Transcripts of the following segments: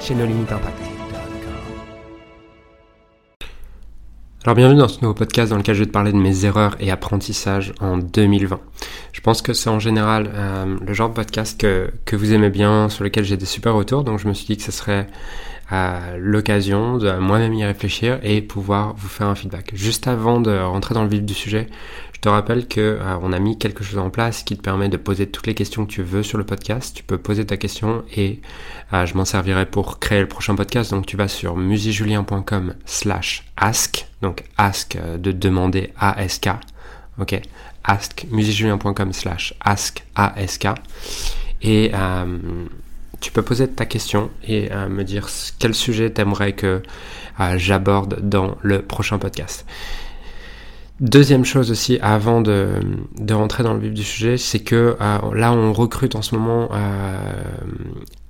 chez nos Alors bienvenue dans ce nouveau podcast dans lequel je vais te parler de mes erreurs et apprentissages en 2020. Je pense que c'est en général euh, le genre de podcast que, que vous aimez bien, sur lequel j'ai des super retours, donc je me suis dit que ce serait euh, l'occasion de moi-même y réfléchir et pouvoir vous faire un feedback. Juste avant de rentrer dans le vif du sujet, je te rappelle que euh, on a mis quelque chose en place qui te permet de poser toutes les questions que tu veux sur le podcast. Tu peux poser ta question et je m'en servirai pour créer le prochain podcast. Donc tu vas sur musijulien.com slash ask. Donc ask euh, de demander ASK. Ok? Ask, musijulien.com slash ask ASK. Et tu peux poser ta question et me dire quel sujet t'aimerais que j'aborde dans le prochain podcast. Deuxième chose aussi, avant de, de, rentrer dans le vif du sujet, c'est que euh, là, on recrute en ce moment euh,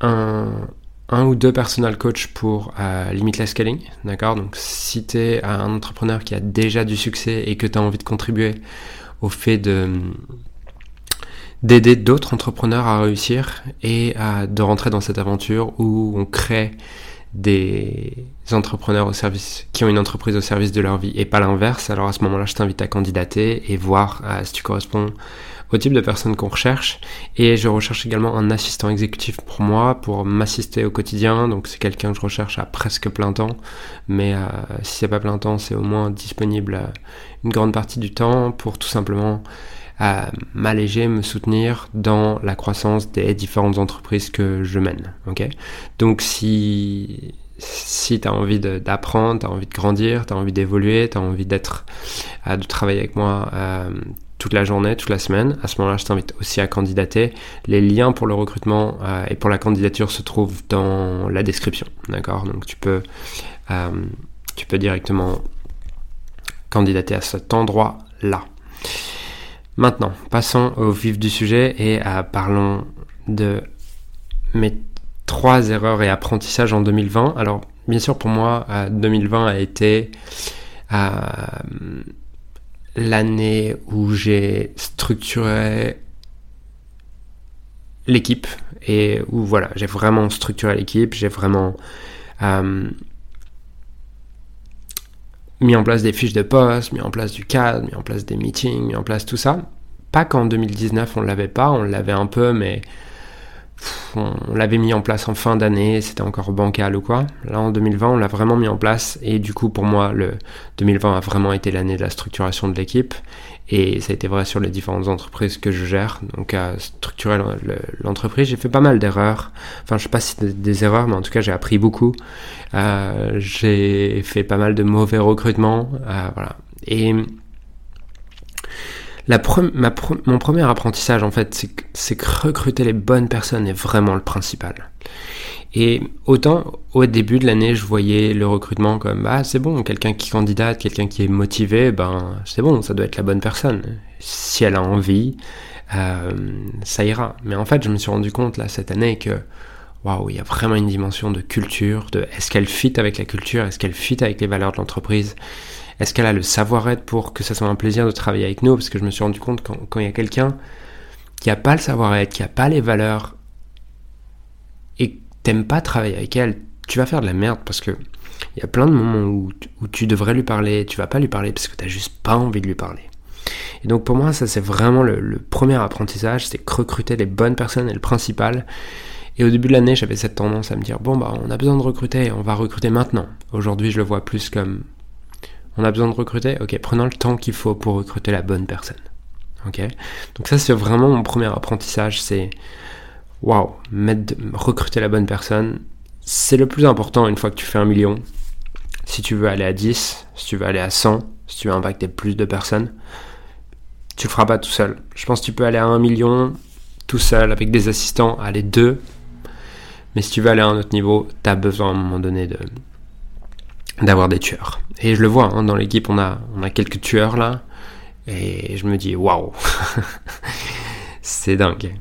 un, un, ou deux personal coach pour euh, Limitless Scaling. D'accord? Donc, si tu es un entrepreneur qui a déjà du succès et que tu as envie de contribuer au fait de d'aider d'autres entrepreneurs à réussir et à, de rentrer dans cette aventure où on crée des entrepreneurs au service qui ont une entreprise au service de leur vie et pas l'inverse. Alors à ce moment-là, je t'invite à candidater et voir euh, si tu corresponds au type de personne qu'on recherche. Et je recherche également un assistant exécutif pour moi, pour m'assister au quotidien. Donc c'est quelqu'un que je recherche à presque plein temps. Mais euh, si c'est pas plein temps, c'est au moins disponible euh, une grande partie du temps pour tout simplement à m'alléger, me soutenir dans la croissance des différentes entreprises que je mène. Donc si, si tu as envie d'apprendre, tu as envie de grandir, tu as envie d'évoluer, tu as envie d'être, euh, de travailler avec moi euh, toute la journée, toute la semaine, à ce moment-là, je t'invite aussi à candidater. Les liens pour le recrutement euh, et pour la candidature se trouvent dans la description. D'accord? Donc tu peux, tu peux directement candidater à cet endroit-là. Maintenant, passons au vif du sujet et euh, parlons de mes trois erreurs et apprentissages en 2020. Alors, bien sûr, pour moi, 2020 euh, a été euh, l'année où j'ai structuré l'équipe et où voilà, j'ai vraiment structuré l'équipe, j'ai vraiment mis en place des fiches de poste, mis en place du cadre, mis en place des meetings, mis en place tout ça. Pas qu'en 2019 on l'avait pas, on l'avait un peu, mais on l'avait mis en place en fin d'année, c'était encore bancal ou quoi. Là en 2020 on l'a vraiment mis en place et du coup pour moi le 2020 a vraiment été l'année de la structuration de l'équipe et ça a été vrai sur les différentes entreprises que je gère. Donc à structurer l'entreprise, j'ai fait pas mal d'erreurs. Enfin, je sais pas si des, des erreurs, mais en tout cas, j'ai appris beaucoup. Euh, j'ai fait pas mal de mauvais recrutements. Euh, voilà. Et la mon premier apprentissage, en fait, c'est que recruter les bonnes personnes est vraiment le principal. Et autant au début de l'année, je voyais le recrutement comme ah c'est bon, quelqu'un qui candidate, quelqu'un qui est motivé, ben c'est bon, ça doit être la bonne personne. Si elle a envie, euh, ça ira. Mais en fait, je me suis rendu compte là cette année que waouh, il y a vraiment une dimension de culture, de est-ce qu'elle fit avec la culture, est-ce qu'elle fit avec les valeurs de l'entreprise, est-ce qu'elle a le savoir-être pour que ça soit un plaisir de travailler avec nous, parce que je me suis rendu compte quand, quand il y a quelqu'un qui a pas le savoir-être, qui a pas les valeurs t'aimes pas travailler avec elle, tu vas faire de la merde parce que il y a plein de moments où, tu devrais lui parler, tu vas pas lui parler parce que t'as juste pas envie de lui parler. Et donc pour moi, ça c'est vraiment le, premier apprentissage, c'est recruter les bonnes personnes et le principal. Et au début de l'année, j'avais cette tendance à me dire bon bah on a besoin de recruter, on va recruter maintenant. Aujourd'hui, je le vois plus comme on a besoin de recruter, ok, prenons le temps qu'il faut pour recruter la bonne personne. Ok, donc ça c'est vraiment mon premier apprentissage, c'est waouh, recruter la bonne personne, c'est le plus important une fois que tu fais un million. Si tu veux aller à 10, si tu veux aller à 100, si tu veux impacter plus de personnes, tu le feras pas tout seul. Je pense que tu peux aller à 1 million tout seul avec des assistants, aller deux. Mais si tu veux aller à un autre niveau, tu as besoin à un moment donné d'avoir des tueurs. Et je le vois, hein, dans l'équipe, on a, on a quelques tueurs là. Et je me dis, waouh, c'est dingue.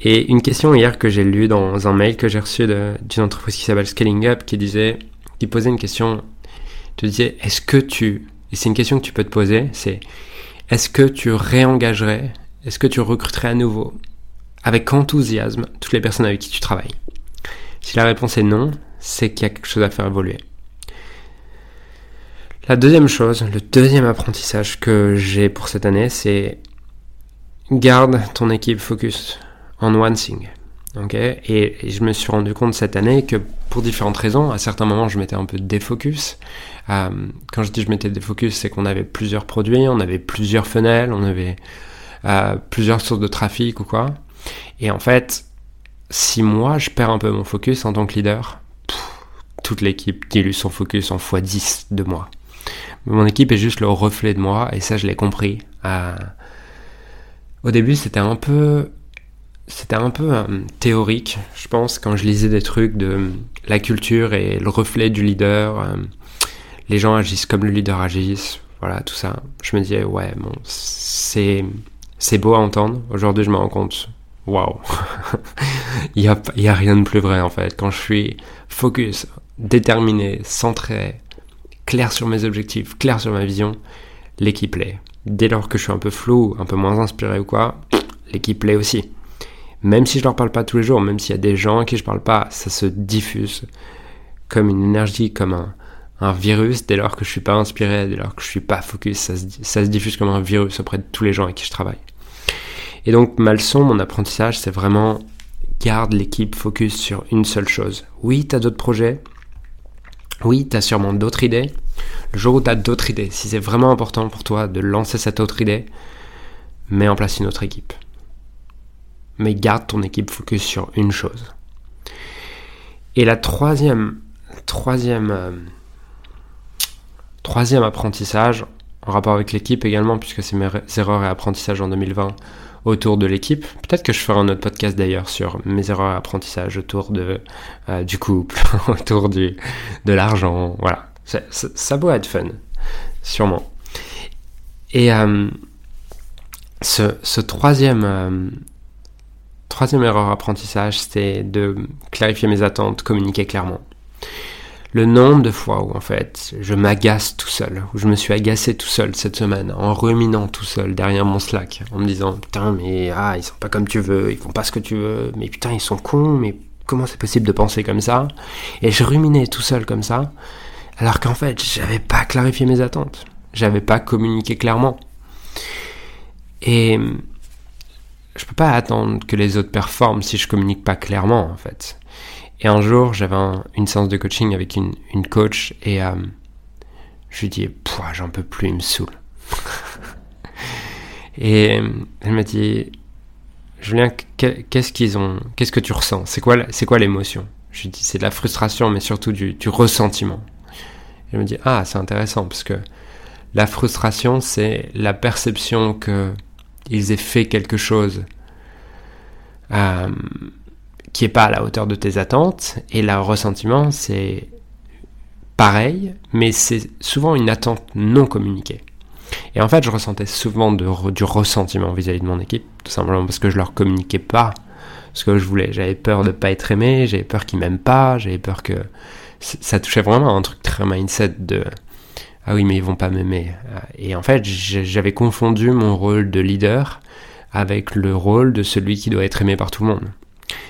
Et une question hier que j'ai lue dans un mail que j'ai reçu d'une entreprise qui s'appelle Scaling Up qui disait, qui posait une question, te disait, est-ce que tu, et c'est une question que tu peux te poser, c'est, est-ce que tu réengagerais, est-ce que tu recruterais à nouveau, avec enthousiasme, toutes les personnes avec qui tu travailles? Si la réponse est non, c'est qu'il y a quelque chose à faire évoluer. La deuxième chose, le deuxième apprentissage que j'ai pour cette année, c'est garde ton équipe focus on one thing. Okay et, je me suis rendu compte cette année que pour différentes raisons, à certains moments je m'étais un peu défocus. Euh, quand je dis je m'étais défocus, c'est qu'on avait plusieurs produits, on avait plusieurs fenêtres, on avait euh, plusieurs sources de trafic ou quoi. Et en fait, si moi je perds un peu mon focus en tant que leader, toute l'équipe dilue son focus en x10 de moi. Mon équipe est juste le reflet de moi, et ça je l'ai compris. Euh, au début c'était un peu... C'était un peu euh, théorique, je pense, quand je lisais des trucs de la culture et le reflet du leader. Euh, les gens agissent comme le leader agisse, voilà, tout ça. Je me disais, ouais, bon, c'est, c'est beau à entendre. Aujourd'hui, je me rends compte, waouh, il n'y a, y a rien de plus vrai en fait. Quand je suis focus, déterminé, centré, clair sur mes objectifs, clair sur ma vision, l'équipe l'est. Dès lors que je suis un peu flou, un peu moins inspiré ou quoi, l'équipe l'est aussi. Même si je leur parle pas tous les jours, même s'il y a des gens à qui je parle pas, ça se diffuse comme une énergie, comme un, virus. Dès lors que je suis pas inspiré, dès lors que je suis pas focus, ça se, ça se diffuse comme un virus auprès de tous les gens avec qui je travaille. Et donc ma leçon, mon apprentissage, c'est vraiment garde l'équipe focus sur une seule chose. Oui, tu as d'autres projets, oui, tu as sûrement d'autres idées. Le jour où tu as d'autres idées, si c'est vraiment important pour toi de lancer cette autre idée, mets en place une autre équipe. Mais garde ton équipe focus sur une chose. Et la troisième, troisième, euh, troisième apprentissage, en rapport avec l'équipe également, puisque c'est mes erreurs et apprentissages en 2020, autour de l'équipe. Peut-être que je ferai un autre podcast d'ailleurs sur mes erreurs d'apprentissage autour de, euh, du couple, autour du, de l'argent. Voilà. Ça, ça, être fun, sûrement. Et euh, ce, troisième, troisième erreur d'apprentissage, c'était de clarifier mes attentes, communiquer clairement. Le nombre de fois où en fait je m'agace tout seul, où je me suis agacé tout seul cette semaine, en ruminant tout seul derrière mon Slack, en me disant putain mais ah ils sont pas comme tu veux, ils font pas ce que tu veux, mais putain ils sont cons, mais comment c'est possible de penser comme ça? Et je ruminais tout seul comme ça, alors qu'en fait j'avais pas clarifié mes attentes, j'avais pas communiqué clairement. Et je peux pas attendre que les autres performent si je communique pas clairement en fait. Et un jour, j'avais une séance de coaching avec une, une coach et euh, je lui dis, j'en peux plus, il me saoule. et elle m'a dit, Julien, qu'est-ce qu'ils ont, qu'est-ce que tu ressens? C'est quoi, c'est quoi l'émotion? Je lui dis, c'est de la frustration, mais surtout du, du ressentiment. Elle me dit, ah, c'est intéressant parce que la frustration, c'est la perception que ils aient fait quelque chose. Euh, qui est pas à la hauteur de tes attentes. Et le ressentiment, c'est pareil, mais c'est souvent une attente non communiquée. Et en fait, je ressentais souvent du ressentiment vis-à-vis de mon équipe, tout simplement parce que je leur communiquais pas ce que je voulais. J'avais peur de pas être aimé, j'avais peur qu'ils m'aiment pas, j'avais peur que ça touchait vraiment à un truc très mindset de ah oui mais ils vont pas m'aimer. Et en fait, j'avais confondu mon rôle de leader avec le rôle de celui qui doit être aimé par tout le monde.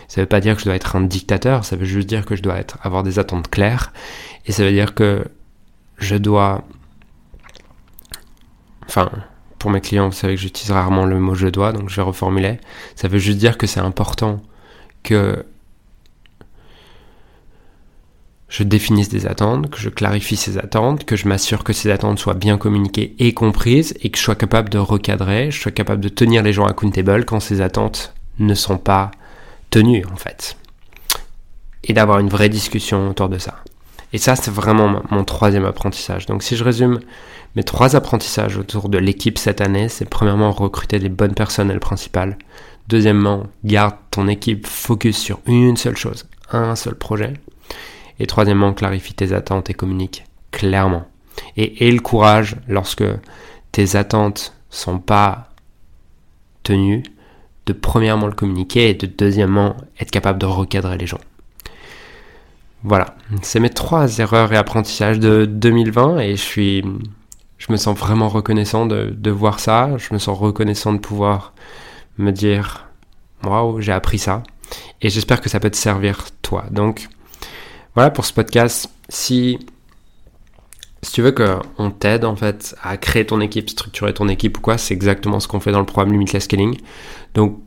Ça veut pas dire que je dois être un dictateur, ça veut juste dire que je dois être, avoir des attentes claires. Et ça veut dire que je dois... Enfin, pour mes clients, vous savez que j'utilise rarement le mot je dois, donc je vais reformuler. Ça veut juste dire que c'est important que je définisse des attentes, que je clarifie ces attentes, que je m'assure que ces attentes soient bien communiquées et comprises, et que je sois capable de recadrer, je sois capable de tenir les gens accountable quand ces attentes ne sont pas tenue en fait. Et d'avoir une vraie discussion autour de ça. Et ça, c'est vraiment mon troisième apprentissage. Donc si je résume mes trois apprentissages autour de l'équipe cette année, c'est premièrement recruter les bonnes personnes, le principal. Deuxièmement, garde ton équipe focus sur une seule chose, un seul projet. Et troisièmement, clarifie tes attentes et communique clairement. Et aie le courage lorsque tes attentes sont pas tenues de premièrement le communiquer et de deuxièmement être capable de recadrer les gens. Voilà, c'est mes trois erreurs et apprentissages de 2020 et je suis, je me sens vraiment reconnaissant de, de voir ça. Je me sens reconnaissant de pouvoir me dire, waouh, j'ai appris ça. Et j'espère que ça peut te servir toi. Donc, voilà pour ce podcast. Si, tu veux qu'on t'aide en fait à créer ton équipe, structurer ton équipe ou quoi, c'est exactement ce qu'on fait dans le programme Limitless Scaling. Donc,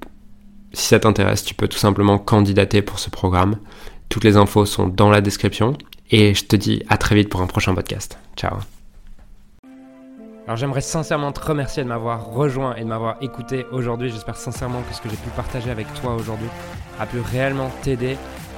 si ça t'intéresse, tu peux tout simplement candidater pour ce programme. Toutes les infos sont dans la description. Et je te dis à très vite pour un prochain podcast. Ciao. Alors j'aimerais sincèrement te remercier de m'avoir rejoint et de m'avoir écouté aujourd'hui. J'espère sincèrement que ce que j'ai pu partager avec toi aujourd'hui a pu réellement t'aider